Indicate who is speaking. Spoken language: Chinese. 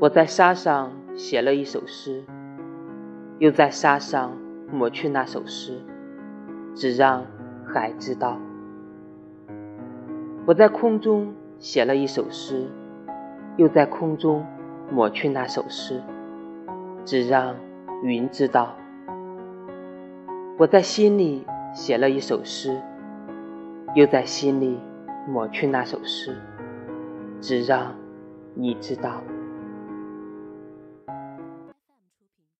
Speaker 1: 我在沙上写了一首诗又在沙上抹去那首诗只让海知道。我在空中写了一首诗又在空中抹去那首诗只让云知道。我在心里写了一首诗又在心里抹去那首诗只让你知道。